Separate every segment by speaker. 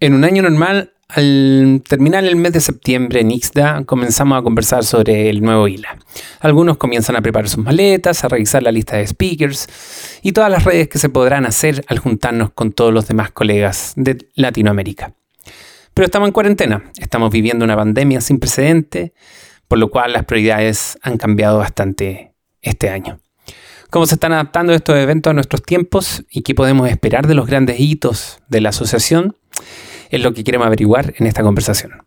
Speaker 1: En un año normal, al terminar el mes de septiembre en Ixda, comenzamos a conversar sobre el nuevo ILA. Algunos comienzan a preparar sus maletas, a revisar la lista de speakers y todas las redes que se podrán hacer al juntarnos con todos los demás colegas de Latinoamérica. Pero estamos en cuarentena, estamos viviendo una pandemia sin precedente, por lo cual las prioridades han cambiado bastante este año. ¿Cómo se están adaptando estos eventos a nuestros tiempos y qué podemos esperar de los grandes hitos de la asociación? Es lo que queremos averiguar en esta conversación.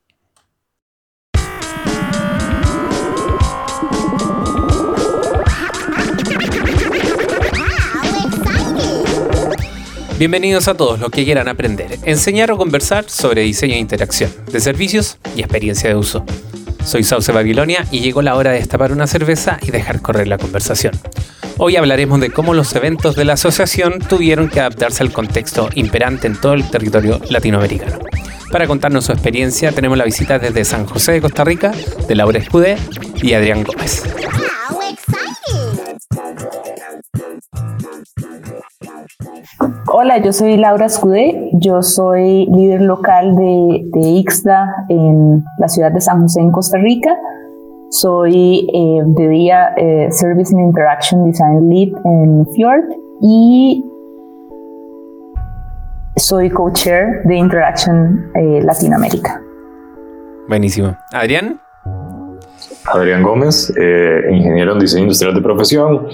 Speaker 1: Bienvenidos a todos los que quieran aprender, enseñar o conversar sobre diseño e interacción, de servicios y experiencia de uso. Soy Sauce Babilonia y llegó la hora de destapar una cerveza y dejar correr la conversación. Hoy hablaremos de cómo los eventos de la asociación tuvieron que adaptarse al contexto imperante en todo el territorio latinoamericano. Para contarnos su experiencia tenemos la visita desde San José de Costa Rica de Laura Escudé y Adrián Gómez.
Speaker 2: Hola, yo soy Laura Escudé, yo soy líder local de, de, en la ciudad de San José en Costa Rica. Soy eh, de día eh, Service and Interaction Design Lead en Fjord y soy co-chair de Interaction eh, Latinoamérica.
Speaker 1: Buenísimo. Adrián.
Speaker 3: Adrián Gómez, eh, ingeniero en diseño industrial de profesión.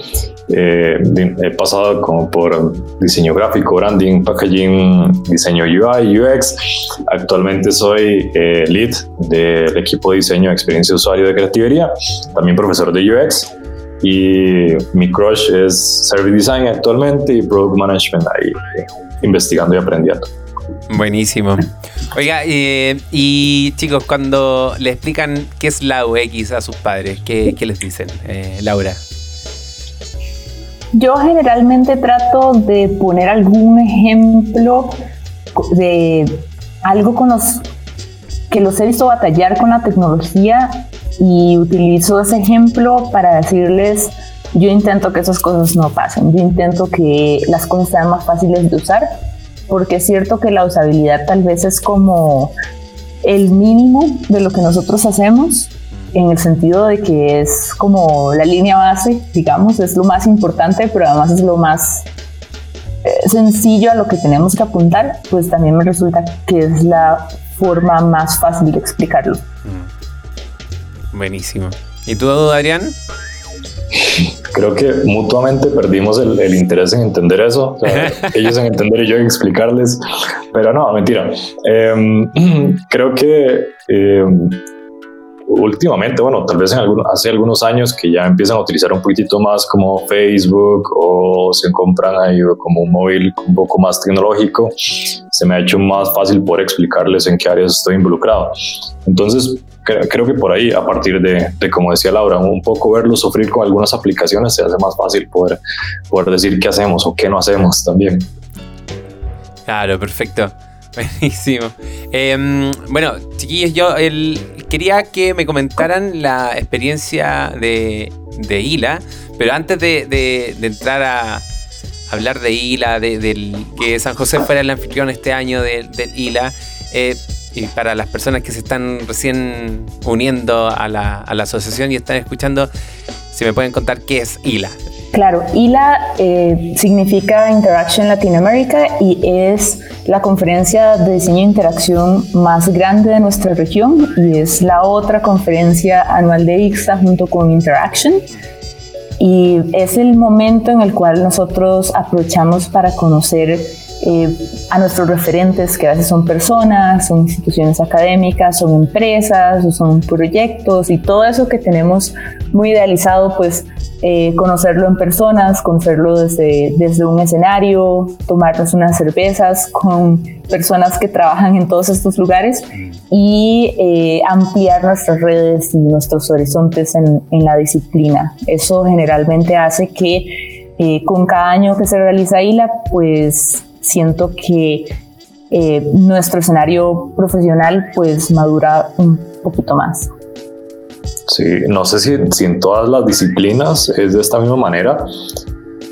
Speaker 3: Eh, he pasado por diseño gráfico, branding, packaging, diseño UI, UX. Actualmente soy eh, lead del equipo de diseño de experiencia de usuario de creatividad, también profesor de UX. Y mi crush es Service Design actualmente y Product Management ahí, investigando y aprendiendo.
Speaker 1: Buenísimo. Oiga, eh, y chicos, cuando le explican qué es la UX a sus padres, ¿qué, les dicen? Eh, Laura.
Speaker 2: Yo generalmente trato de poner algún ejemplo de algo con los que los he visto batallar con la tecnología y utilizo ese ejemplo para decirles, yo intento que esas cosas no pasen, yo intento que las cosas sean más fáciles de usar porque es cierto que la usabilidad tal vez es como el mínimo de lo que nosotros hacemos, en el sentido de que es como la línea base, digamos, es lo más importante, pero además es lo más eh, sencillo a lo que tenemos que apuntar, pues también me resulta que es la forma más fácil de explicarlo.
Speaker 1: Mm. Buenísimo. ¿Y tú, Adrián?
Speaker 3: Creo que mutuamente perdimos el, interés en entender eso, ellos en entender y yo en explicarles, pero no, mentira. Em, creo que em, últimamente, bueno, tal vez hace algunos años que ya empiezan a utilizar un poquitito más como Facebook o se compran ahí como un móvil un poco más tecnológico, se me ha hecho más fácil poder explicarles en qué áreas estoy involucrado. Entonces, creo que por ahí, a partir de, como decía Laura, un poco verlo sufrir con algunas aplicaciones se hace más fácil poder, poder decir qué hacemos o qué no hacemos también.
Speaker 1: Claro, perfecto. Buenísimo. Em, bueno, chiquillos, yo quería que me comentaran la experiencia de, de ILA, pero antes de, entrar a hablar de ILA, de, que San José fuera el anfitrión este año del ILA, eh, y para las personas que se están recién uniendo a la, a la asociación y están escuchando, si me pueden contar qué es ILA.
Speaker 2: Claro, ILA eh, significa Interaction Latinoamérica y es la conferencia de diseño e interacción más grande de nuestra región y es la otra conferencia anual de IXA junto con Interaction. Y es el momento en el cual nosotros aprovechamos para conocer eh, a nuestros referentes, que a veces son personas, son instituciones académicas, son empresas, o son proyectos y todo eso que tenemos muy idealizado, pues eh, conocerlo en personas, conocerlo desde, desde un escenario, tomarnos unas cervezas con personas que trabajan en todos estos lugares y eh, ampliar nuestras redes y nuestros horizontes en, en la disciplina. Eso generalmente hace que con cada año que se realiza ILA, pues siento que eh, nuestro escenario profesional pues madura un poquito más.
Speaker 3: Sí, no sé si, si, en todas las disciplinas es de esta misma manera,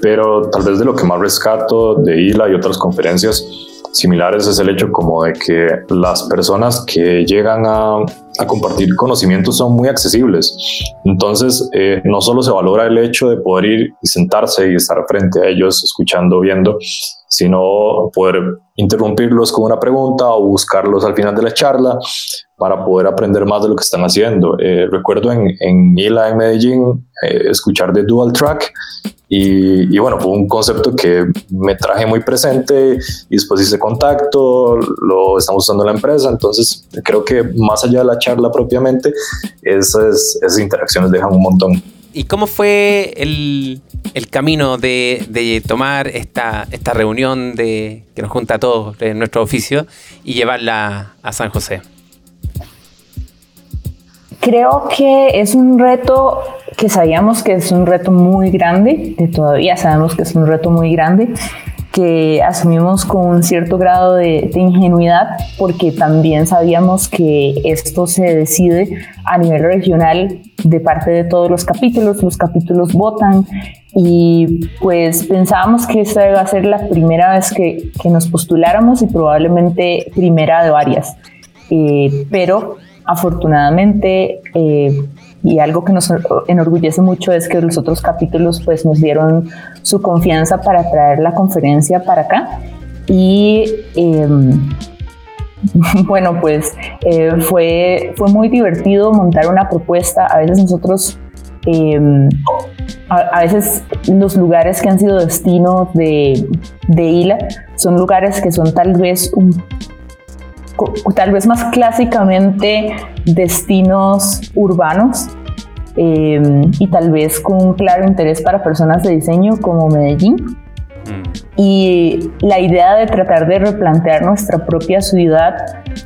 Speaker 3: pero tal vez de lo que más rescato de ILA y otras conferencias similares es el hecho como de que las personas que llegan a, a compartir conocimientos son muy accesibles. Entonces, eh, no solo se valora el hecho de poder ir y sentarse y estar frente a ellos, escuchando, viendo, sino poder interrumpirlos con una pregunta o buscarlos al final de la charla para poder aprender más de lo que están haciendo. Eh, recuerdo en, en ILA en Medellín eh, escuchar de Dual Track y, bueno, fue un concepto que me traje muy presente y después hice contacto, lo estamos usando en la empresa, entonces creo que más allá de la charla propiamente, esas, esas interacciones dejan un montón.
Speaker 1: ¿Y cómo fue el, el camino de, tomar esta, esta reunión que nos junta a todos en nuestro oficio y llevarla a San José?
Speaker 2: Creo que es un reto que sabíamos que es un reto muy grande, que todavía sabemos que es un reto muy grande, que asumimos con un cierto grado de, de, ingenuidad porque también sabíamos que esto se decide a nivel regional de parte de todos los capítulos, los capítulos votan y pues pensábamos que esta iba a ser la primera vez que, que nos postuláramos y probablemente primera de varias, eh, pero afortunadamente eh, y algo que nos enorgullece mucho es que los otros capítulos pues nos dieron su confianza para traer la conferencia para acá. Y eh, bueno pues eh, fue, fue muy divertido montar una propuesta. A veces nosotros eh, a, a, veces los lugares que han sido destino de, de ILA son lugares que son tal vez un tal vez más clásicamente destinos urbanos eh, y tal vez con un claro interés para personas de diseño como Medellín. Mm. Y la idea de tratar de replantear nuestra propia ciudad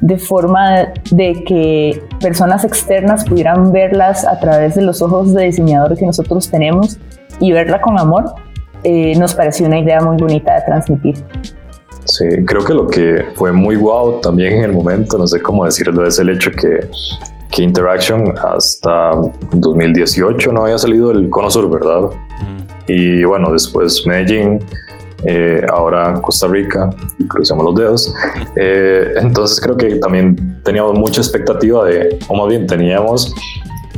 Speaker 2: de forma de que personas externas pudieran verlas a través de los ojos de diseñador que nosotros tenemos y verla con amor, eh, nos pareció una idea muy bonita de transmitir.
Speaker 3: Sí, creo que lo que fue muy wow también en el momento, no sé cómo decirlo, es el hecho que, que Interaction hasta 2018 no había salido el Cono Sur, ¿verdad? Mm. Y bueno, después Medellín, eh, ahora Costa Rica, crucemos los dedos. Eh, entonces creo que también teníamos mucha expectativa de, o más bien teníamos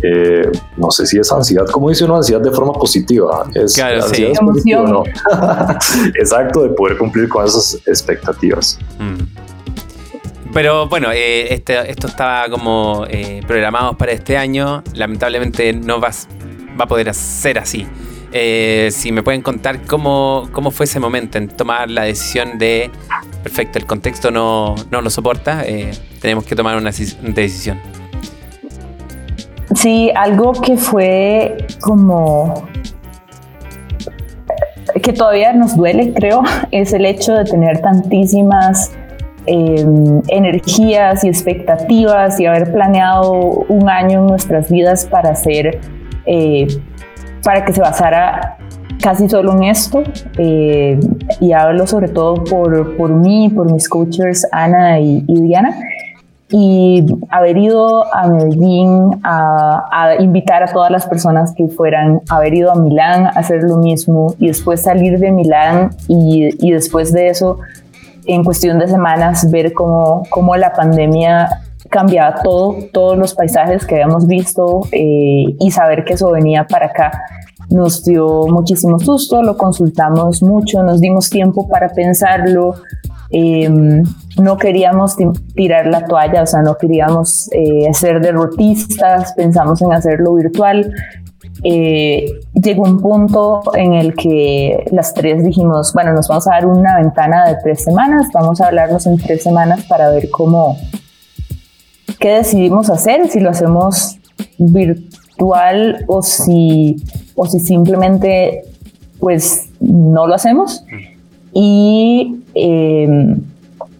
Speaker 3: eh, no sé si es ansiedad, como dice uno, ansiedad de forma positiva. Es
Speaker 1: claro,
Speaker 3: ansiedad
Speaker 1: sí.
Speaker 3: positiva, ¿no? Exacto, de poder cumplir con esas expectativas.
Speaker 1: Mm. Pero bueno, eh, este, esto estaba como eh, programado para este año. Lamentablemente no va, va a poder ser así. Eh, si me pueden contar cómo, cómo fue ese momento en tomar la decisión de, perfecto, el contexto no, no lo soporta, eh, tenemos que tomar una decisión.
Speaker 2: Sí, algo que fue como que todavía nos duele, creo, es el hecho de tener tantísimas eh, energías y expectativas y haber planeado un año en nuestras vidas para hacer, eh, para que se basara casi solo en esto. Eh, y hablo sobre todo por, por mí, por mis coaches Ana y, y Diana y haber ido a Medellín a, a, invitar a todas las personas que fueran, haber ido a Milán a hacer lo mismo y después salir de Milán y, y después de eso, en cuestión de semanas, ver cómo, cómo la pandemia cambiaba todo, todos los paisajes que habíamos visto eh, y saber que eso venía para acá nos dio muchísimo susto, lo consultamos mucho, nos dimos tiempo para pensarlo, eh, no queríamos tirar la toalla, o sea, no queríamos eh, ser derrotistas, pensamos en hacerlo virtual. Eh, llegó un punto en el que las tres dijimos, bueno, nos vamos a dar una ventana de tres semanas, vamos a hablarnos en tres semanas para ver cómo, qué decidimos hacer, si lo hacemos virtual o si, o si simplemente pues no lo hacemos. Y eh,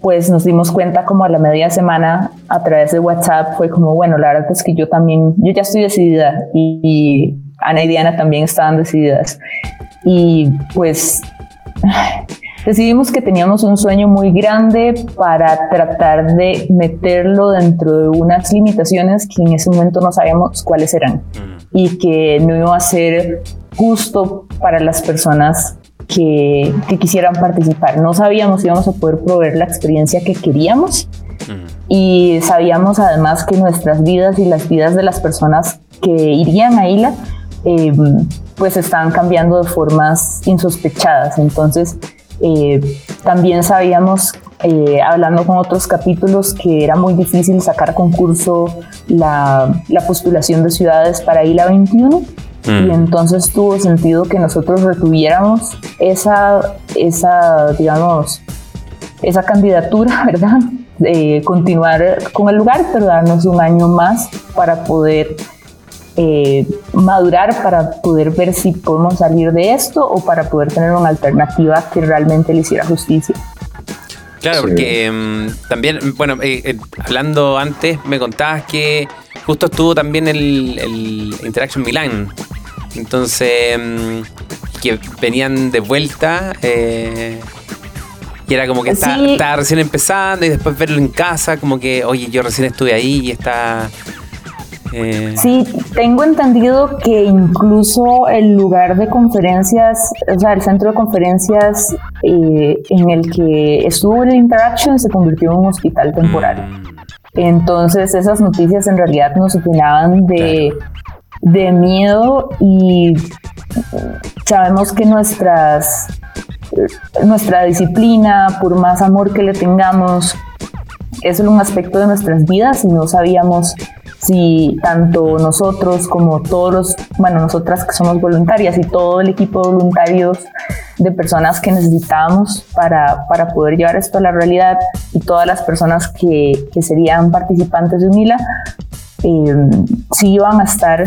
Speaker 2: pues nos dimos cuenta como a la media semana a través de WhatsApp fue como, bueno, la verdad es que yo también, yo ya estoy decidida y, y Ana y Diana también estaban decididas. Y pues decidimos que teníamos un sueño muy grande para tratar de meterlo dentro de unas limitaciones que en ese momento no sabíamos cuáles eran y que no iba a ser justo para las personas que, quisieran participar. No sabíamos si íbamos a poder proveer la experiencia que queríamos y sabíamos además que nuestras vidas y las vidas de las personas que irían a ILA eh, pues estaban cambiando de formas insospechadas. Entonces eh, también sabíamos eh, hablando con otros capítulos que era muy difícil sacar concurso la, la postulación de ciudades para ILA 21 y mm. entonces tuvo sentido que nosotros retuviéramos esa, esa digamos, esa candidatura, ¿verdad? De continuar con el lugar, pero darnos un año más para poder eh, madurar, para poder ver si podemos salir de esto o para poder tener una alternativa que realmente le hiciera justicia.
Speaker 1: Claro, porque mm, también, bueno, eh, eh, hablando antes, me contabas que justo estuvo también el, el Interaction Milan. Entonces, mm, que venían de vuelta. Eh, y era como que estaba, recién empezando y después verlo en casa, como que, oye, yo recién estuve ahí y está.
Speaker 2: Eh, sí, tengo entendido que incluso el lugar de conferencias, o sea, el centro de conferencias eh, en el que estuvo el Interaction se convirtió en un hospital temporal. Entonces esas noticias en realidad nos opinaban de, de miedo y sabemos que nuestras nuestra disciplina, por más amor que le tengamos, es un aspecto de nuestras vidas y no sabíamos si tanto nosotros como todos los, bueno, nosotras que somos voluntarias y todo el equipo de voluntarios de personas que necesitábamos para, para poder llevar esto a la realidad y todas las personas que, que serían participantes de UNILA, eh, si iban a estar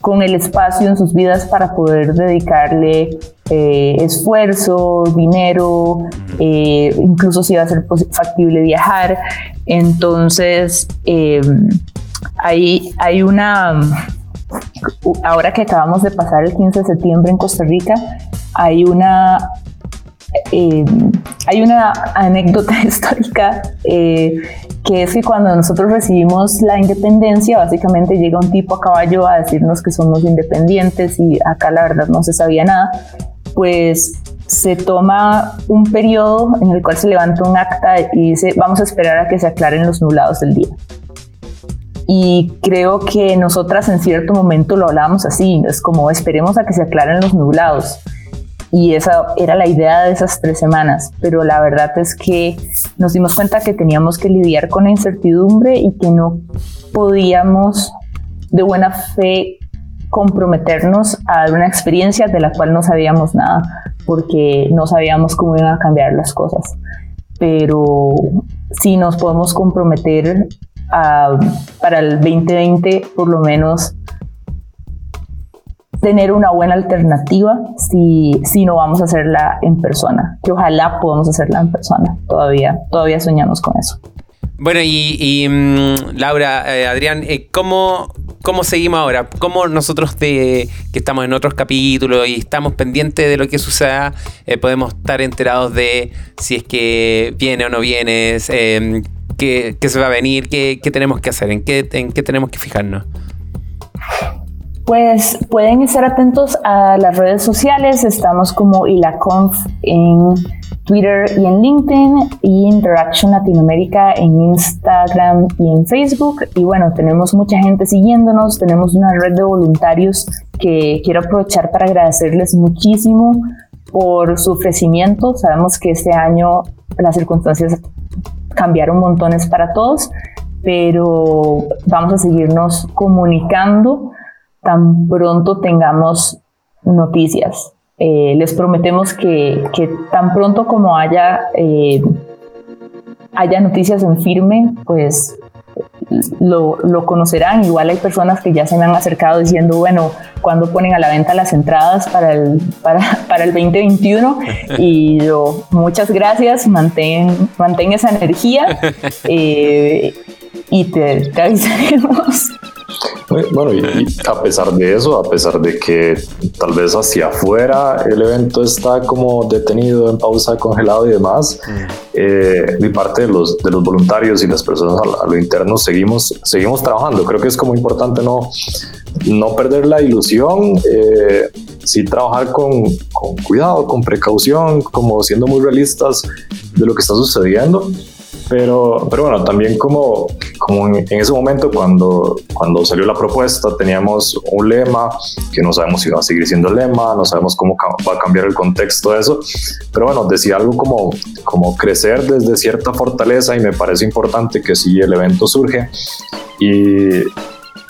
Speaker 2: con el espacio en sus vidas para poder dedicarle eh, esfuerzo, dinero, eh, incluso si va a ser factible viajar. Entonces, eh, hay, hay una, ahora que acabamos de pasar el 15 de septiembre en Costa Rica, hay una eh, hay una anécdota histórica eh, que es que cuando nosotros recibimos la independencia, básicamente llega un tipo a caballo a decirnos que somos independientes y acá la verdad no se sabía nada, pues se toma un periodo en el cual se levanta un acta y dice vamos a esperar a que se aclaren los nublados del día. Y creo que nosotras en cierto momento lo hablábamos así, es como esperemos a que se aclaren los nublados y esa era la idea de esas tres semanas, pero la verdad es que nos dimos cuenta que teníamos que lidiar con la incertidumbre y que no podíamos de buena fe comprometernos a una experiencia de la cual no sabíamos nada, porque no sabíamos cómo iban a cambiar las cosas. Pero sí nos podemos comprometer para el 2020 por lo menos tener una buena alternativa si, si no vamos a hacerla en persona, que ojalá podamos hacerla en persona, todavía, todavía soñamos con eso.
Speaker 1: Bueno, y, mm, Laura, eh, Adrián, eh, ¿cómo, ¿cómo seguimos ahora? ¿Cómo nosotros de, que estamos en otros capítulos y estamos pendientes de lo que suceda, eh, podemos estar enterados de si es que viene o no viene, qué, qué, se va a venir, qué, qué tenemos que hacer, en qué, en qué tenemos que fijarnos?
Speaker 2: Pues pueden estar atentos a las redes sociales. Estamos como ILACONF en Twitter y en LinkedIn y Interaction Latinoamérica en Instagram y en Facebook. Y bueno, tenemos mucha gente siguiéndonos, tenemos una red de voluntarios que quiero aprovechar para agradecerles muchísimo por su ofrecimiento. Sabemos que este año las circunstancias cambiaron montones para todos, pero vamos a seguirnos comunicando tan pronto tengamos noticias. Eh, les prometemos que, tan pronto como haya, eh, haya noticias en firme, pues lo, conocerán. Igual hay personas que ya se me han acercado diciendo, bueno, cuando ponen a la venta las entradas para el, para, para el 2021? Y yo, muchas gracias, mantén, mantén esa energía eh, y te, te avisaremos.
Speaker 3: Bueno, y, a pesar de eso, a pesar de que tal vez hacia afuera el evento está como detenido, en pausa, congelado y demás, mm. eh, mi parte de los, de los voluntarios y las personas a, lo interno seguimos, seguimos trabajando. Creo que es como importante no, no perder la ilusión, eh, sí trabajar con, con, cuidado, con precaución, como siendo muy realistas de lo que está sucediendo. Pero, pero bueno, también como, como en, ese momento cuando, cuando salió la propuesta teníamos un lema que no sabemos si va a seguir siendo el lema, no sabemos cómo va a cambiar el contexto de eso, pero bueno, decía algo como, como crecer desde cierta fortaleza y me parece importante que si el evento surge y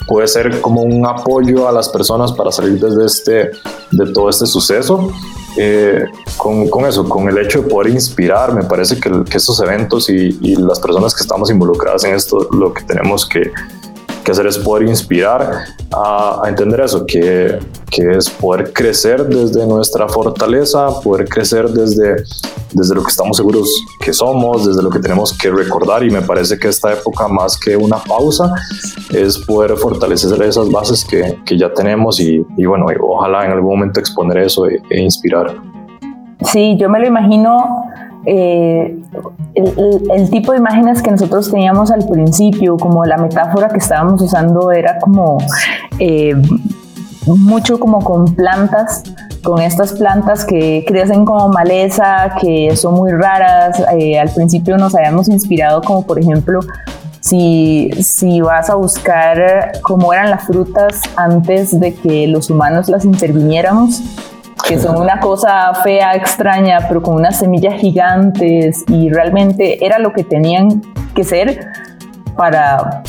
Speaker 3: puede ser como un apoyo a las personas para salir desde este, de todo este suceso. Eh, con, con, eso, con el hecho de poder inspirar, me parece que, que estos eventos y, y, las personas que estamos involucradas en esto, lo que tenemos que, que hacer es poder inspirar a, entender eso, que, que, es poder crecer desde nuestra fortaleza, poder crecer desde, desde lo que estamos seguros que somos, desde lo que tenemos que recordar y me parece que esta época más que una pausa es poder fortalecer esas bases que, que ya tenemos y, y, bueno, ojalá en algún momento exponer eso e, e inspirar.
Speaker 2: Sí, yo me lo imagino eh, el, tipo de imágenes que nosotros teníamos al principio, como la metáfora que estábamos usando era como eh, mucho como con plantas, con estas plantas que crecen como maleza, que son muy raras. Eh, al principio nos habíamos inspirado como por ejemplo si, si, vas a buscar cómo eran las frutas antes de que los humanos las interviniéramos, que son una cosa fea, extraña, pero con unas semillas gigantes y realmente era lo que tenían que ser para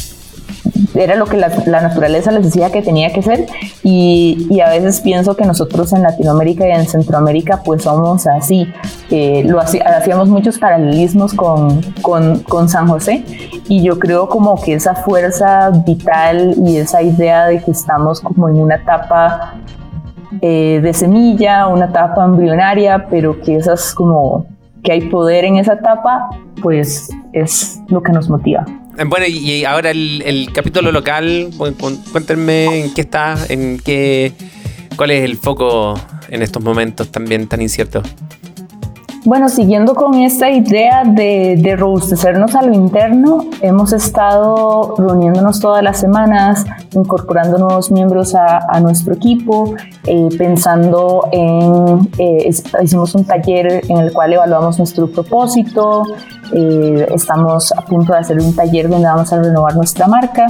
Speaker 2: era lo que la, naturaleza les decía que tenía que ser y, y, a veces pienso que nosotros en Latinoamérica y en Centroamérica pues somos así. Eh, lo hacíamos muchos paralelismos con, con, con, San José y yo creo como que esa fuerza vital y esa idea de que estamos como en una etapa eh, de semilla, una etapa embrionaria, pero que esas como que hay poder en esa etapa, pues es lo que nos motiva.
Speaker 1: Eh, bueno, y ahora el, capítulo local, cuéntenme en qué está, en qué, cuál es el foco en estos momentos también tan inciertos.
Speaker 2: Bueno, siguiendo con esta idea de, de, robustecernos a lo interno, hemos estado reuniéndonos todas las semanas, incorporando nuevos miembros a, nuestro equipo, eh, pensando en, eh, hicimos un taller en el cual evaluamos nuestro propósito, eh, estamos a punto de hacer un taller donde vamos a renovar nuestra marca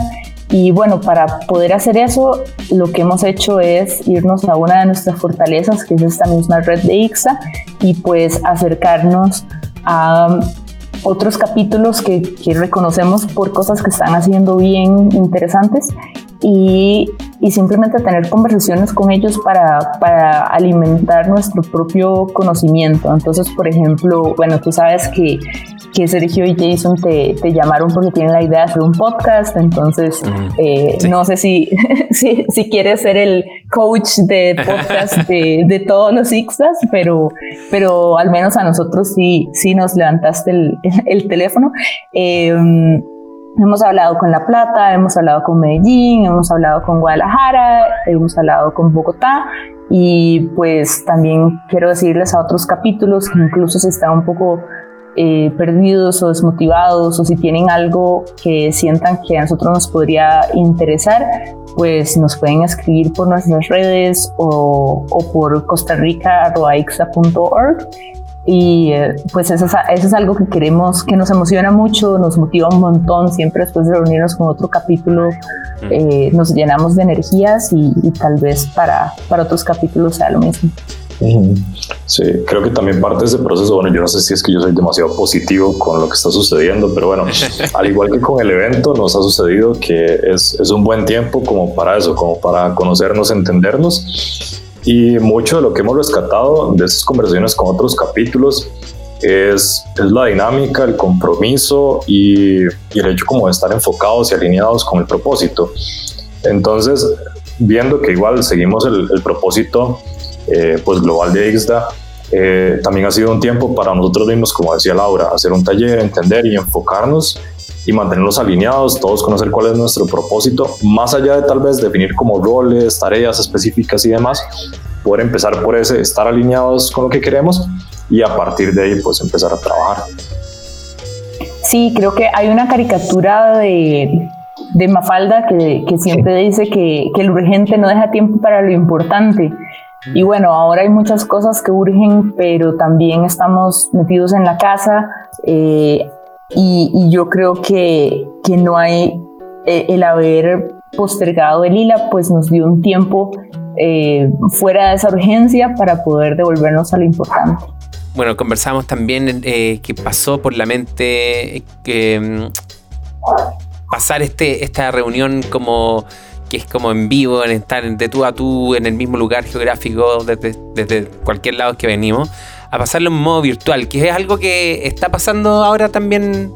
Speaker 2: y bueno, para poder hacer eso, lo que hemos hecho es irnos a una de nuestras fortalezas, que es esta misma red de IXA, y pues acercarnos a otros capítulos que, que reconocemos por cosas que están haciendo bien interesantes y, y, simplemente tener conversaciones con ellos para, para, alimentar nuestro propio conocimiento. Entonces, por ejemplo, bueno, tú sabes que que Sergio y Jason te, te, llamaron porque tienen la idea de hacer un podcast, entonces eh, no sé si, si, si, quieres ser el coach de podcast de, de todos los Ixtas, pero, pero al menos a nosotros sí, sí nos levantaste el, el teléfono. Em, hemos hablado con La Plata, hemos hablado con Medellín, hemos hablado con Guadalajara, hemos hablado con Bogotá y pues también quiero decirles a otros capítulos que incluso se está un poco eh, perdidos o desmotivados o si tienen algo que sientan que a nosotros nos podría interesar, pues nos pueden escribir por nuestras redes o, o por costarrica.org y eh, pues eso es, eso es, algo que queremos, que nos emociona mucho, nos motiva un montón, siempre después de reunirnos con otro capítulo eh, nos llenamos de energías y, y, tal vez para, para otros capítulos sea lo mismo.
Speaker 3: Sí, creo que también parte de ese proceso, bueno, yo no sé si es que yo soy demasiado positivo con lo que está sucediendo, pero bueno, al igual que con el evento, nos ha sucedido que es, es un buen tiempo como para eso, como para conocernos, entendernos. Y mucho de lo que hemos rescatado de esas conversaciones con otros capítulos es, es la dinámica, el compromiso y, y, el hecho como de estar enfocados y alineados con el propósito. Entonces, viendo que igual seguimos el, el propósito eh, pues global de IXDA, eh, también ha sido un tiempo para nosotros mismos, como decía Laura, hacer un taller, entender y enfocarnos y mantenernos alineados, todos conocer cuál es nuestro propósito, más allá de tal vez definir como roles, tareas específicas y demás, poder empezar por ese, estar alineados con lo que queremos y a partir de ahí pues empezar a trabajar.
Speaker 2: Sí, creo que hay una caricatura de de Mafalda, que, que siempre dice que, que lo urgente no deja tiempo para lo importante. Y bueno, ahora hay muchas cosas que urgen, pero también estamos metidos en la casa eh, y, yo creo que, que no hay eh, el haber postergado el ILA, pues nos dio un tiempo eh, fuera de esa urgencia para poder devolvernos a lo importante.
Speaker 1: Bueno, conversamos también eh, que pasó por la mente que mm, pasar este, esta reunión como que es como en vivo, en estar de tú a tú en el mismo lugar geográfico desde, desde cualquier lado que venimos, a pasarlo en modo virtual, que es algo que está pasando ahora también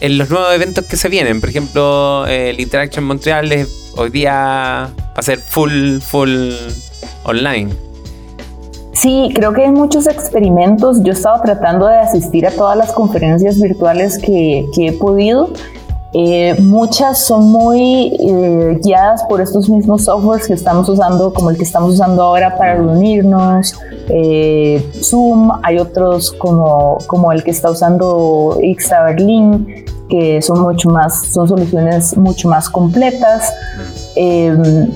Speaker 1: en los nuevos eventos que se vienen. Por ejemplo, el Interaction Montreal es, hoy día va a ser full, full online.
Speaker 2: Sí, creo que hay muchos experimentos. Yo he estado tratando de asistir a todas las conferencias virtuales que, he podido. Eh, muchas son muy eh, guiadas por estos mismos softwares que estamos usando, como el que estamos usando ahora para reunirnos, eh, Zoom, hay otros como, como el que está usando Ixta que son mucho más, son soluciones mucho más completas. Em,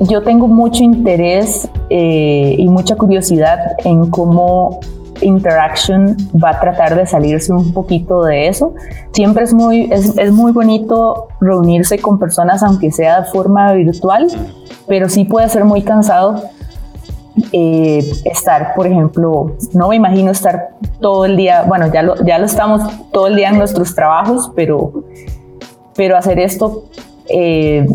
Speaker 2: yo tengo mucho interés y mucha curiosidad en cómo Interaction va a tratar de salirse un poquito de eso. Siempre es muy, es, es muy bonito reunirse con personas, aunque sea de forma virtual, pero sí puede ser muy cansado eh, estar, por ejemplo, no me imagino estar todo el día, bueno, ya lo, ya lo estamos todo el día en nuestros trabajos, pero, pero hacer esto, eh,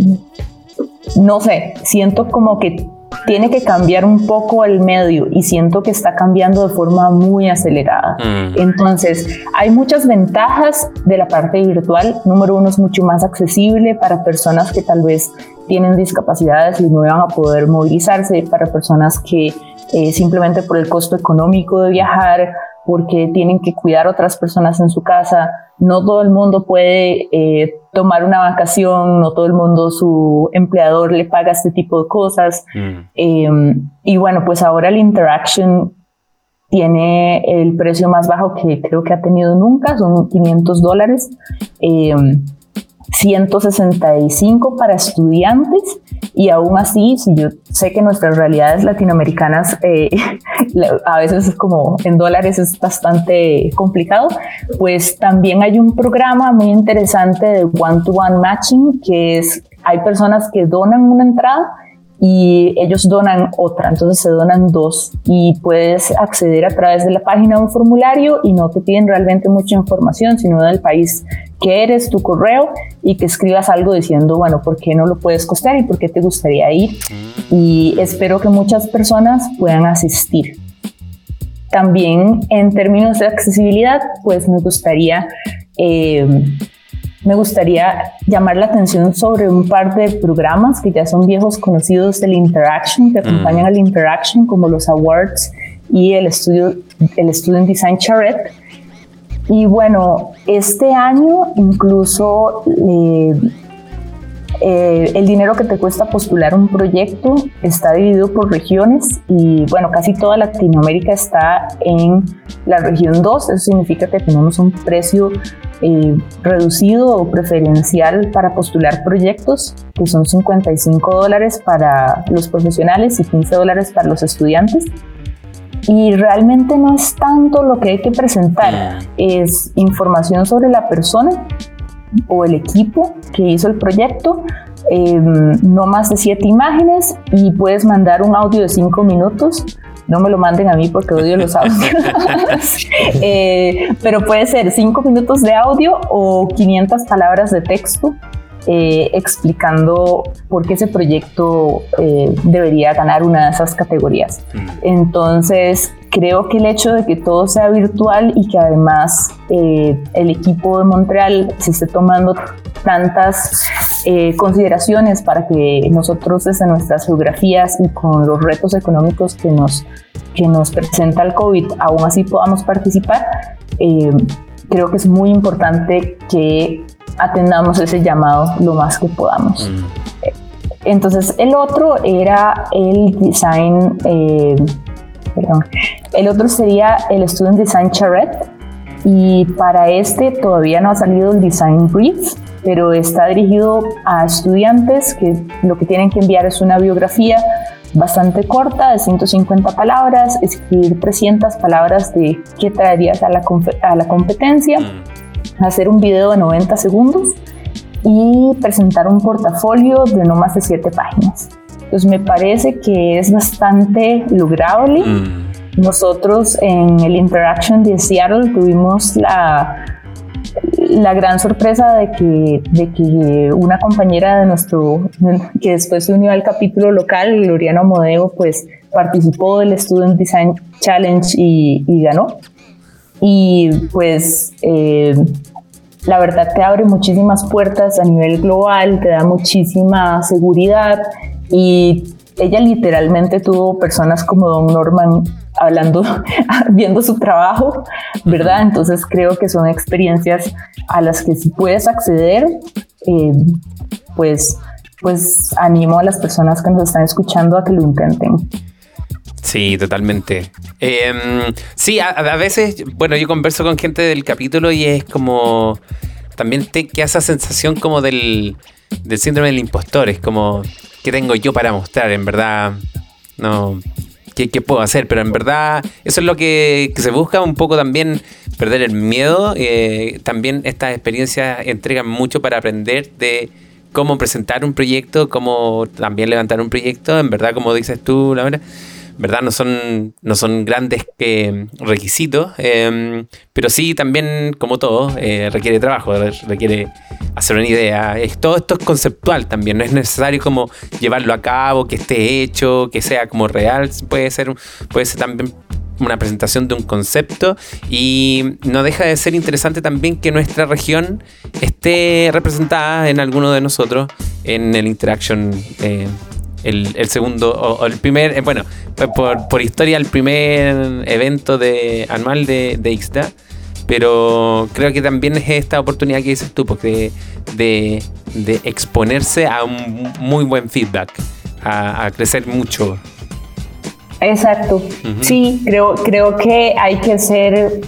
Speaker 2: no sé, siento como que tiene que cambiar un poco el medio y siento que está cambiando de forma muy acelerada. Mm. Entonces, hay muchas ventajas de la parte virtual. Número uno, es mucho más accesible para personas que tal vez tienen discapacidades y no van a poder movilizarse, para personas que eh, simplemente por el costo económico de viajar, porque tienen que cuidar otras personas en su casa. No todo el mundo puede eh, tomar una vacación, no todo el mundo su empleador le paga este tipo de cosas. Mm. Em, y bueno, pues ahora el Interaction tiene el precio más bajo que creo que ha tenido nunca, son 500 dólares. Em, 165 para estudiantes y aún así, si yo sé que nuestras realidades latinoamericanas eh, a veces es como en dólares es bastante complicado, pues también hay un programa muy interesante de one-to-one -one matching que es, hay personas que donan una entrada y ellos donan otra, entonces se donan dos y puedes acceder a través de la página a un formulario y no te piden realmente mucha información, sino del país que eres, tu correo y que escribas algo diciendo, bueno, ¿por qué no lo puedes costear y por qué te gustaría ir? Y espero que muchas personas puedan asistir. También en términos de accesibilidad, pues me gustaría... Eh, me gustaría llamar la atención sobre un par de programas que ya son viejos conocidos del Interaction, que acompañan mm. al Interaction, como los Awards y el estudio, el Student Design Charrette. Y bueno, este año incluso eh, eh, el dinero que te cuesta postular un proyecto está dividido por regiones y bueno, casi toda Latinoamérica está en la región 2, eso significa que tenemos un precio eh, reducido o preferencial para postular proyectos, que son 55 dólares para los profesionales y 15 dólares para los estudiantes. Y realmente no es tanto lo que hay que presentar, es información sobre la persona o el equipo que hizo el proyecto, em, no más de siete imágenes y puedes mandar un audio de cinco minutos no me lo manden a mí porque odio los audios. Eh, pero puede ser cinco minutos de audio o 500 palabras de texto eh, explicando por qué ese proyecto eh, debería ganar una de esas categorías. Mm. Entonces, creo que el hecho de que todo sea virtual y que además el equipo de Montreal se esté tomando tantas consideraciones para que nosotros desde nuestras geografías y con los retos económicos que nos, que nos presenta el COVID, aún así podamos participar, eh, creo que es muy importante que atendamos ese llamado lo más que podamos. Mm. Entonces, el otro era el design, eh, perdón, el otro sería el Student Design Charrette y para este todavía no ha salido el Design Brief, pero está dirigido a estudiantes que lo que tienen que enviar es una biografía bastante corta, de 150 palabras, escribir 300 palabras de qué traerías a la, a la competencia, mm. Hacer un video de 90 segundos y presentar un portafolio de no más de 7 páginas. Entonces me parece que es bastante lograble. Mm. Nosotros en el Interaction de Seattle tuvimos la, la gran sorpresa de que, de que una compañera de nuestro, que después se unió al capítulo local, Gloriano Modeo, pues participó del Student Design Challenge y, ganó. Y pues eh, la verdad te abre muchísimas puertas a nivel global, te da muchísima seguridad y ella literalmente tuvo personas como Don Norman hablando, viendo su trabajo, ¿verdad? Entonces creo que son experiencias a las que si puedes acceder, eh, pues, pues animo a las personas que nos están escuchando a que lo intenten.
Speaker 1: Sí, totalmente. Em, sí, a, veces, bueno, yo converso con gente del capítulo y es como, también te queda esa sensación como del, del síndrome del impostor, es como, ¿qué tengo yo para mostrar? En verdad, no, ¿qué, puedo hacer? Pero en verdad, eso es lo que, se busca un poco también, perder el miedo. Eh, también estas experiencias entregan mucho para aprender de cómo presentar un proyecto, cómo también levantar un proyecto, en verdad, como dices tú, Laura ¿verdad? No son, no son grandes requisitos, em, pero sí también, como todo, eh, requiere trabajo, requiere hacer una idea. todo esto es conceptual también, no es necesario como llevarlo a cabo, que esté hecho, que sea como real, puede ser, puede ser también una presentación de un concepto y no deja de ser interesante también que nuestra región esté representada en alguno de nosotros en el Interaction eh, el, segundo, o, el primer, eh, bueno, por, historia el primer evento de, anual de, de Ixta, pero creo que también es esta oportunidad que dices tú, porque de, exponerse a un muy buen feedback, a, crecer mucho.
Speaker 2: Exacto, sí, creo, creo que hay que ser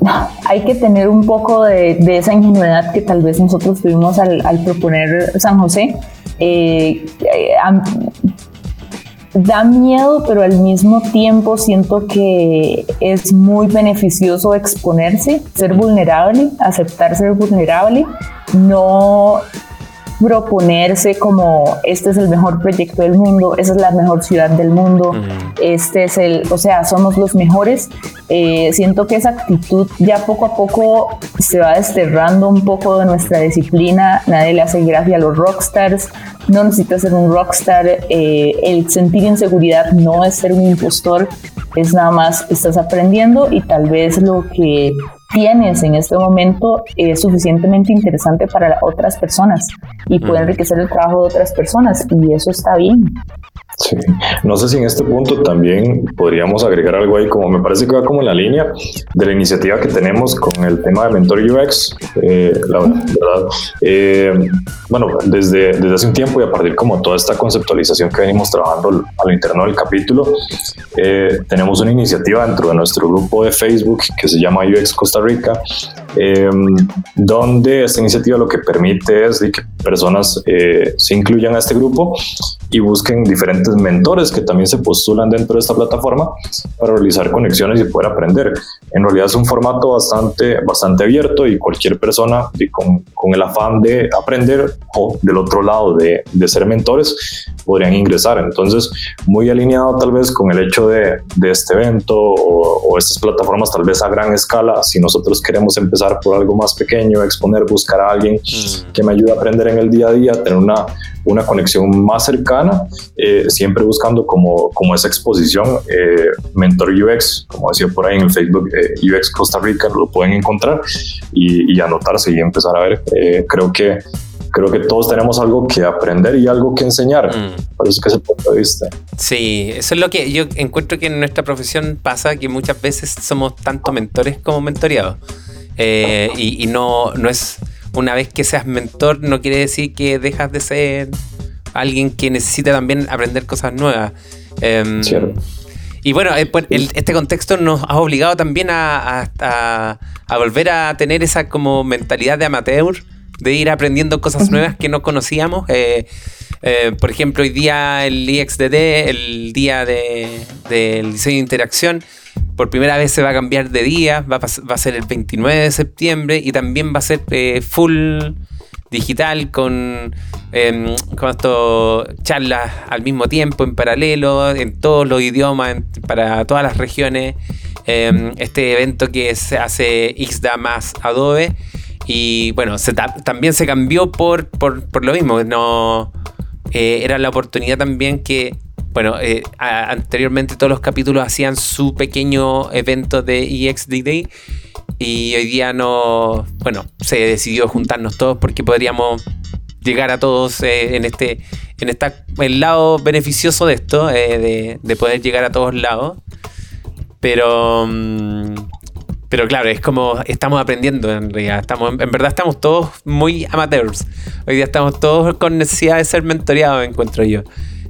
Speaker 2: hay que tener un poco de, esa ingenuidad que tal vez nosotros tuvimos al, al proponer San José, eh, da miedo, pero al mismo tiempo siento que es muy beneficioso exponerse, ser vulnerable, aceptar ser vulnerable, no proponerse como este es el mejor proyecto del mundo, esa es la mejor ciudad del mundo, este es el, o sea, somos los mejores. Eh, siento que esa actitud ya poco a poco se va desterrando un poco de nuestra disciplina, nadie le hace gracia a los rockstars, no necesitas ser un rockstar, eh, el sentir inseguridad no es ser un impostor, es nada más estás aprendiendo y tal vez lo que tienes en este momento es suficientemente interesante para otras personas y puede enriquecer el trabajo de otras personas y eso está bien.
Speaker 3: Sí, no sé si en este punto también podríamos agregar algo ahí, como me parece que va como en la línea de la iniciativa que tenemos con el tema de Mentor UX, eh, la verdad. Eh, bueno, desde, desde hace un tiempo y a partir como toda esta conceptualización que venimos trabajando a lo interno del capítulo, eh, tenemos una iniciativa dentro de nuestro grupo de Facebook que se llama UX Costa Rica, donde esta iniciativa lo que permite es que personas se incluyan a este grupo y busquen diferentes mentores que también se postulan dentro de esta plataforma para realizar conexiones y poder aprender. En realidad es un formato bastante, bastante abierto y cualquier persona con, con el afán de aprender o del otro lado de, de ser mentores podrían ingresar. Entonces, muy alineado tal vez con el hecho de, de este evento o, o, estas plataformas tal vez a gran escala, si nosotros queremos empezar por algo más pequeño, exponer, buscar a alguien mm. que me ayude a aprender en el día a día, tener una, una conexión más cercana, eh, siempre buscando como, como esa exposición. Eh, Mentor UX, como decía por ahí en el Facebook, eh, UX Costa Rica, lo pueden encontrar y, anotarse y empezar a ver. creo que creo que todos tenemos algo que aprender y algo que enseñar. Mm. Por eso que ese punto de vista.
Speaker 1: Sí, eso es lo que yo encuentro que en nuestra profesión pasa, que muchas veces somos tanto mentores como mentoreados. y, y no, no es una vez que seas mentor no quiere decir que dejas de ser alguien que necesita también aprender cosas nuevas. Em, y bueno, eh, pues, este contexto nos ha obligado también a, volver a tener esa como mentalidad de amateur de ir aprendiendo cosas nuevas que no conocíamos. Eh, eh, por ejemplo, hoy día el IXDD, el día del diseño de interacción, por primera vez se va a cambiar de día, va a, ser el 29 de septiembre y también va a ser eh, full digital con, em, con charlas al mismo tiempo, en paralelo, en todos los idiomas, para todas las regiones. Em, este evento que se hace XDA más Adobe. Y bueno, también se cambió por, por, lo mismo. No, eh, era la oportunidad también que, bueno, eh, anteriormente todos los capítulos hacían su pequeño evento de EXDD y hoy día no, bueno, se decidió juntarnos todos porque podríamos llegar a todos eh, en este, en esta, el lado beneficioso de esto, de, de, poder llegar a todos lados. Pero, mm, pero claro, es como estamos aprendiendo en realidad. Estamos, en verdad estamos todos muy amateurs. Hoy día estamos todos con necesidad de ser mentoreados, encuentro yo,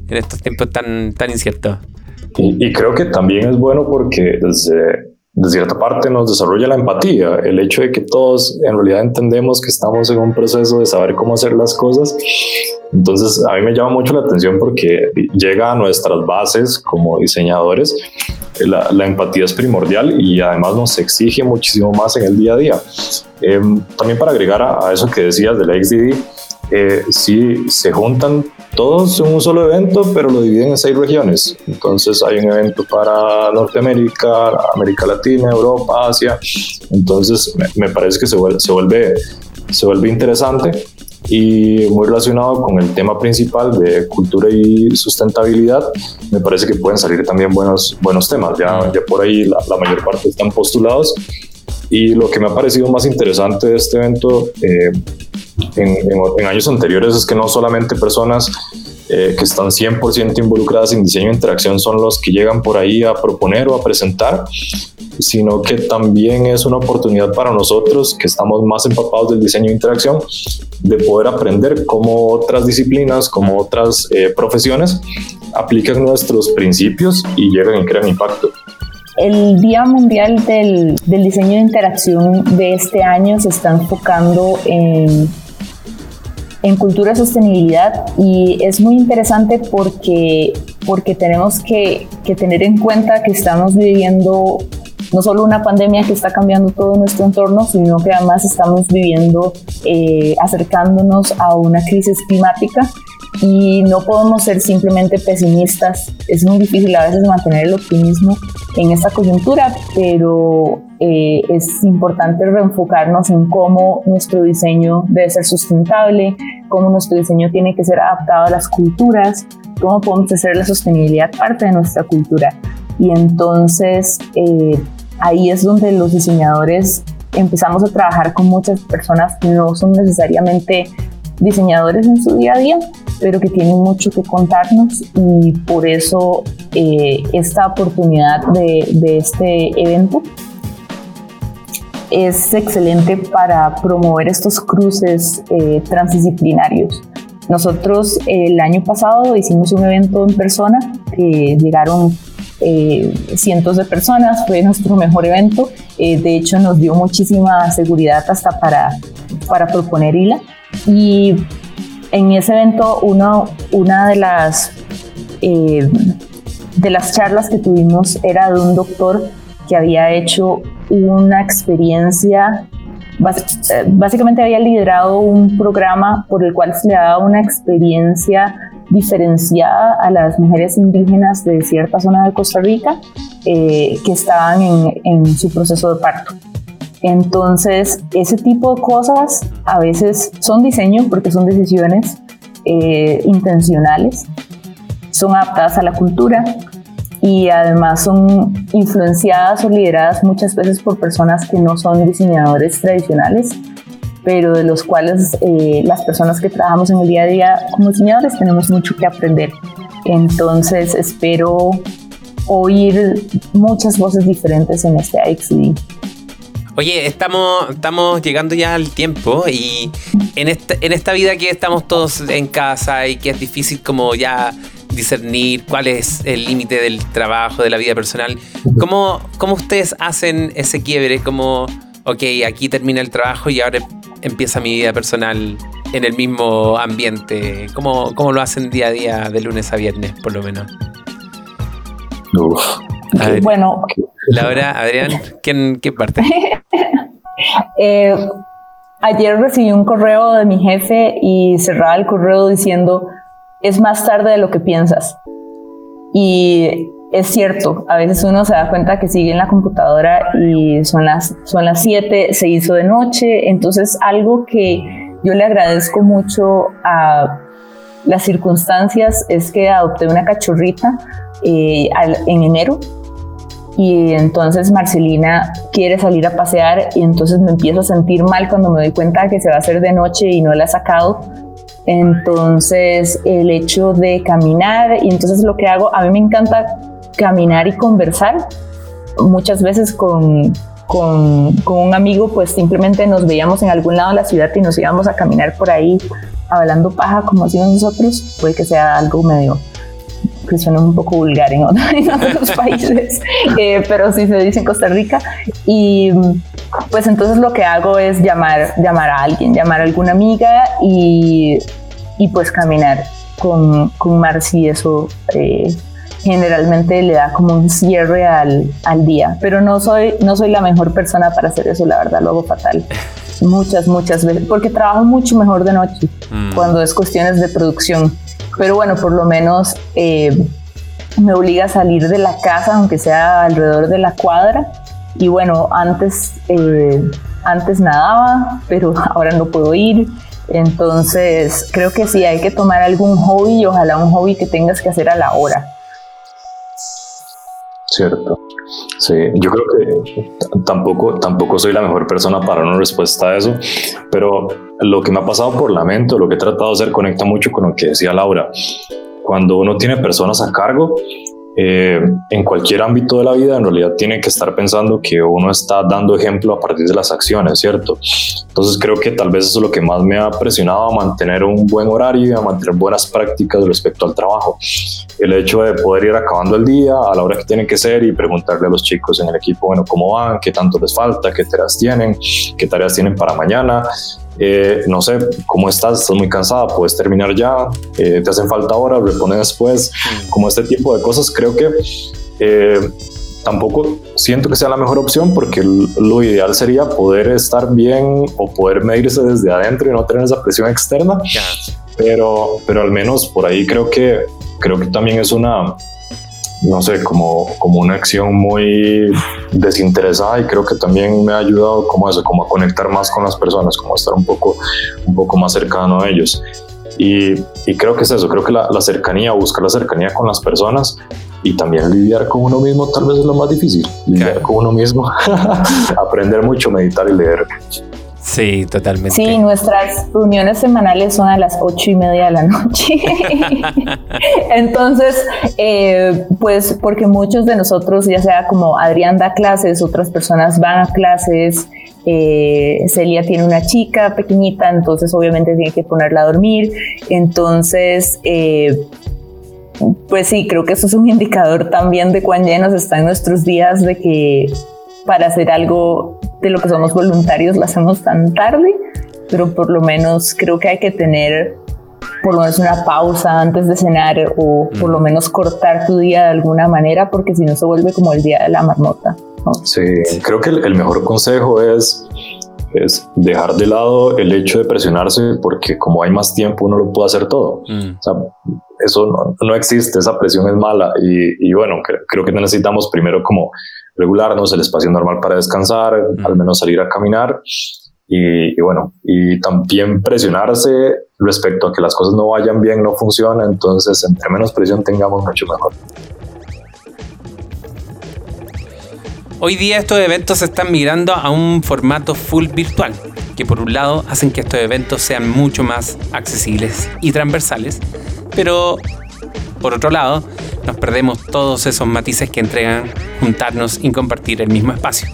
Speaker 1: en estos tiempos tan, tan inciertos.
Speaker 3: Y, creo que también es bueno porque desde, de cierta parte nos desarrolla la empatía, el hecho de que todos en realidad entendemos que estamos en un proceso de saber cómo hacer las cosas. Entonces a mí me llama mucho la atención porque llega a nuestras bases como diseñadores la, empatía es primordial y además nos exige muchísimo más en el día a día. Em, también para agregar a, eso que decías de la XDD, eh, sí se juntan todos en un solo evento, pero lo dividen en seis regiones. Entonces hay un evento para Norteamérica, América Latina, Europa, Asia. Entonces me, parece que se vuelve, se vuelve, se vuelve interesante y muy relacionado con el tema principal de cultura y sustentabilidad, me parece que pueden salir también buenos, buenos temas. Ya, ya por ahí la, mayor parte están postulados. Y lo que me ha parecido más interesante de este evento eh, en, en, años anteriores es que no solamente personas eh, que están 100% involucradas en diseño e interacción son los que llegan por ahí a proponer o a presentar, sino que también es una oportunidad para nosotros que estamos más empapados del diseño e interacción de poder aprender cómo otras disciplinas, como otras eh, profesiones aplican nuestros principios y llegan y crean impacto.
Speaker 2: El Día Mundial del, del Diseño de Interacción de este año se está enfocando en en cultura de sostenibilidad y es muy interesante porque, porque tenemos que, que tener en cuenta que estamos viviendo no solo una pandemia que está cambiando todo nuestro entorno, sino que además estamos viviendo, eh, acercándonos a una crisis climática y no podemos ser simplemente pesimistas. Es muy difícil a veces mantener el optimismo en esta coyuntura, pero eh, es importante reenfocarnos en cómo nuestro diseño debe ser sustentable, cómo nuestro diseño tiene que ser adaptado a las culturas, cómo podemos hacer la sostenibilidad parte de nuestra cultura. Y entonces eh, ahí es donde los diseñadores empezamos a trabajar con muchas personas que no son necesariamente diseñadores en su día a día, pero que tienen mucho que contarnos y por eso eh, esta oportunidad de, de, este evento es excelente para promover estos cruces eh, transdisciplinarios. Nosotros el año pasado hicimos un evento en persona, que llegaron eh, cientos de personas, fue nuestro mejor evento, de hecho nos dio muchísima seguridad hasta para, para proponer ILA y en ese evento uno, una de las, eh, de las charlas que tuvimos era de un doctor que había hecho una experiencia, eh, básicamente había liderado un programa por el cual se le daba una experiencia diferenciada a las mujeres indígenas de cierta zona de Costa Rica eh, que estaban en, su proceso de parto. Entonces, ese tipo de cosas a veces son diseño porque son decisiones eh, intencionales, son adaptadas a la cultura y además son influenciadas o lideradas muchas veces por personas que no son diseñadores tradicionales, pero de los cuales eh, las personas que trabajamos en el día a día como diseñadores tenemos mucho que aprender. Entonces espero oír muchas voces diferentes en este IXD.
Speaker 1: Oye, estamos, estamos llegando ya al tiempo y en esta, en esta vida que estamos todos en casa y que es difícil como ya discernir cuál es el límite del trabajo, de la vida personal, ¿cómo, ¿cómo ustedes hacen ese quiebre? Como, ok, aquí termina el trabajo y ahora empieza mi vida personal en el mismo ambiente? ¿Cómo, cómo lo hacen día a día de lunes a viernes, por lo menos?
Speaker 2: bueno.
Speaker 1: Laura, Adrián, ¿quién, ¿qué parte?
Speaker 2: Eh, ayer recibí un correo de mi jefe y cerraba el correo diciendo, es más tarde de lo que piensas. Y es cierto, a veces uno se da cuenta que sigue en la computadora y son las, son las 7, se hizo de noche, entonces algo que yo le agradezco mucho a las circunstancias es que adopté una cachorrita eh, en enero y entonces Marcelina quiere salir a pasear y entonces me empiezo a sentir mal cuando me doy cuenta que se va a hacer de noche y no la he sacado. Entonces el hecho de caminar y entonces lo que hago, a mí me encanta caminar y conversar. Muchas veces con, con, un amigo pues simplemente nos veíamos en algún lado de la ciudad y nos íbamos a caminar por ahí hablando paja como hacíamos nosotros, puede que sea algo medio que suena un poco vulgar en, otros países, eh, pero sí se dice en Costa Rica. Y pues entonces lo que hago es llamar, llamar a alguien, llamar a alguna amiga y, y pues caminar con, con Marcy. Eso eh, generalmente le da como un cierre al, al, día, pero no soy, no soy la mejor persona para hacer eso, la verdad, lo hago fatal. Muchas, muchas veces, porque trabajo mucho mejor de noche mm. cuando es cuestiones de producción pero bueno, por lo menos eh, me obliga a salir de la casa, aunque sea alrededor de la cuadra. Y bueno, antes, eh, antes nadaba, pero ahora no puedo ir. Entonces, creo que sí, hay que tomar algún hobby, ojalá un hobby que tengas que hacer a la hora.
Speaker 3: Cierto. Sí, yo creo que tampoco, tampoco soy la mejor persona para una respuesta a eso, pero lo que me ha pasado por la mente, lo que he tratado de hacer, conecta mucho con lo que decía Laura. Cuando uno tiene personas a cargo, eh, en cualquier ámbito de la vida, en realidad tiene que estar pensando que uno está dando ejemplo a partir de las acciones, ¿cierto? Entonces creo que tal vez eso es lo que más me ha presionado a mantener un buen horario y a mantener buenas prácticas respecto al trabajo. El hecho de poder ir acabando el día a la hora que tiene que ser y preguntarle a los chicos en el equipo, bueno, cómo van, qué tanto les falta, qué tareas tienen, qué tareas tienen para mañana, eh, no sé, ¿cómo estás? ¿Estás muy cansada? ¿Puedes terminar ya? Eh, ¿Te hacen falta horas? ¿Responde después? Mm. Como este tipo de cosas, creo que eh, tampoco siento que sea la mejor opción porque lo ideal sería poder estar bien o poder medirse desde adentro y no tener esa presión externa. Pero, pero al menos por ahí creo que, creo que también es una, no sé, como, como una acción muy desinteresada y creo que también me ha ayudado como eso, como a conectar más con las personas, como a estar un poco, un poco más cercano a ellos. Y, y creo que es eso, creo que la, la, cercanía, buscar la cercanía con las personas y también lidiar con uno mismo tal vez es lo más difícil, lidiar con uno mismo, aprender mucho, meditar y leer.
Speaker 1: Sí, totalmente.
Speaker 2: Sí, nuestras reuniones semanales son a las ocho y media de la noche. Entonces, eh, pues porque muchos de nosotros, ya sea como Adrián da clases, otras personas van a clases, eh, Celia tiene una chica pequeñita, entonces obviamente tiene que ponerla a dormir. Entonces, eh, pues sí, creo que eso es un indicador también de cuán llenos están nuestros días de que para hacer algo de lo que somos voluntarios lo hacemos tan tarde, pero por lo menos creo que hay que tener por lo menos una pausa antes de cenar o por lo menos cortar tu día de alguna manera porque si no se vuelve como el día de la marmota.
Speaker 3: Sí, creo que el, mejor consejo es es dejar de lado el hecho de presionarse porque como hay más tiempo uno lo puede hacer todo. Mm. O sea, eso no, no, existe, esa presión es mala y, y bueno, creo que necesitamos primero como regularnos, el espacio normal para descansar, al menos salir a caminar y, bueno, y también presionarse respecto a que las cosas no vayan bien, no funcionan, entonces entre menos presión tengamos mucho mejor.
Speaker 1: Hoy día estos eventos se están migrando a un formato full virtual, que por un lado hacen que estos eventos sean mucho más accesibles y transversales, pero por otro lado, nos perdemos todos esos matices que entregan juntarnos y compartir el mismo espacio.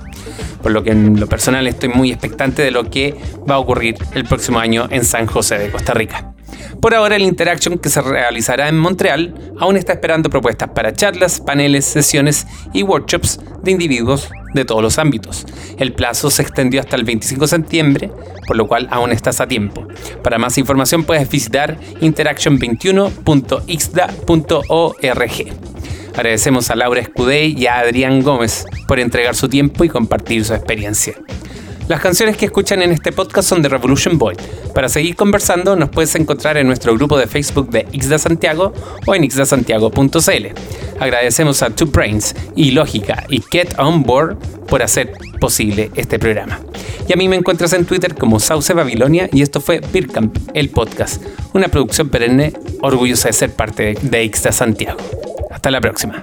Speaker 1: Por lo que en lo personal estoy muy expectante de lo que va a ocurrir el próximo año en San José de Costa Rica. Por ahora el Interaction que se realizará en Montreal aún está esperando propuestas para charlas, paneles, sesiones y workshops de individuos de todos los ámbitos. El plazo se extendió hasta el 25 de septiembre, por lo cual aún estás a tiempo. Para más información puedes visitar interaction21.ixda.org. Agradecemos a Laura Escudey y a Adrián Gómez por entregar su tiempo y compartir su experiencia. Las canciones que escuchan en este podcast son de Revolution Boy. Para seguir conversando nos puedes encontrar en nuestro grupo de Facebook de Ixda Santiago o en ixdasantiago.cl. Agradecemos a Two Brains y Lógica y Get On Board por hacer posible este programa. Y a mí me encuentras en Twitter como Sauce Babilonia y esto fue Birkamp, el podcast, una producción perenne orgullosa de ser parte de Ixda Santiago. Hasta la próxima.